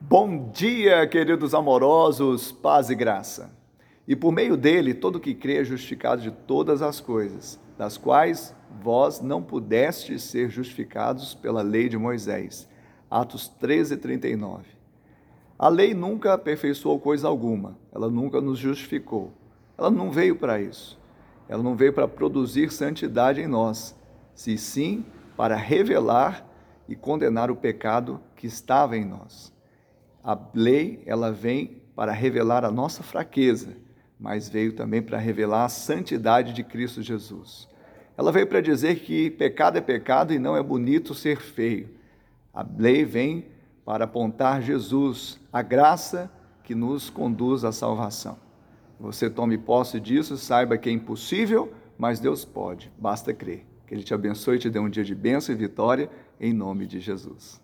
Bom dia, queridos amorosos, paz e graça. E por meio dele, todo que crê é justificado de todas as coisas, das quais vós não pudestes ser justificados pela lei de Moisés. Atos 13, 39. A lei nunca aperfeiçoou coisa alguma, ela nunca nos justificou. Ela não veio para isso. Ela não veio para produzir santidade em nós, se sim para revelar e condenar o pecado que estava em nós. A lei, ela vem para revelar a nossa fraqueza, mas veio também para revelar a santidade de Cristo Jesus. Ela veio para dizer que pecado é pecado e não é bonito ser feio. A lei vem para apontar Jesus, a graça que nos conduz à salvação. Você tome posse disso, saiba que é impossível, mas Deus pode, basta crer. Que Ele te abençoe e te dê um dia de bênção e vitória, em nome de Jesus.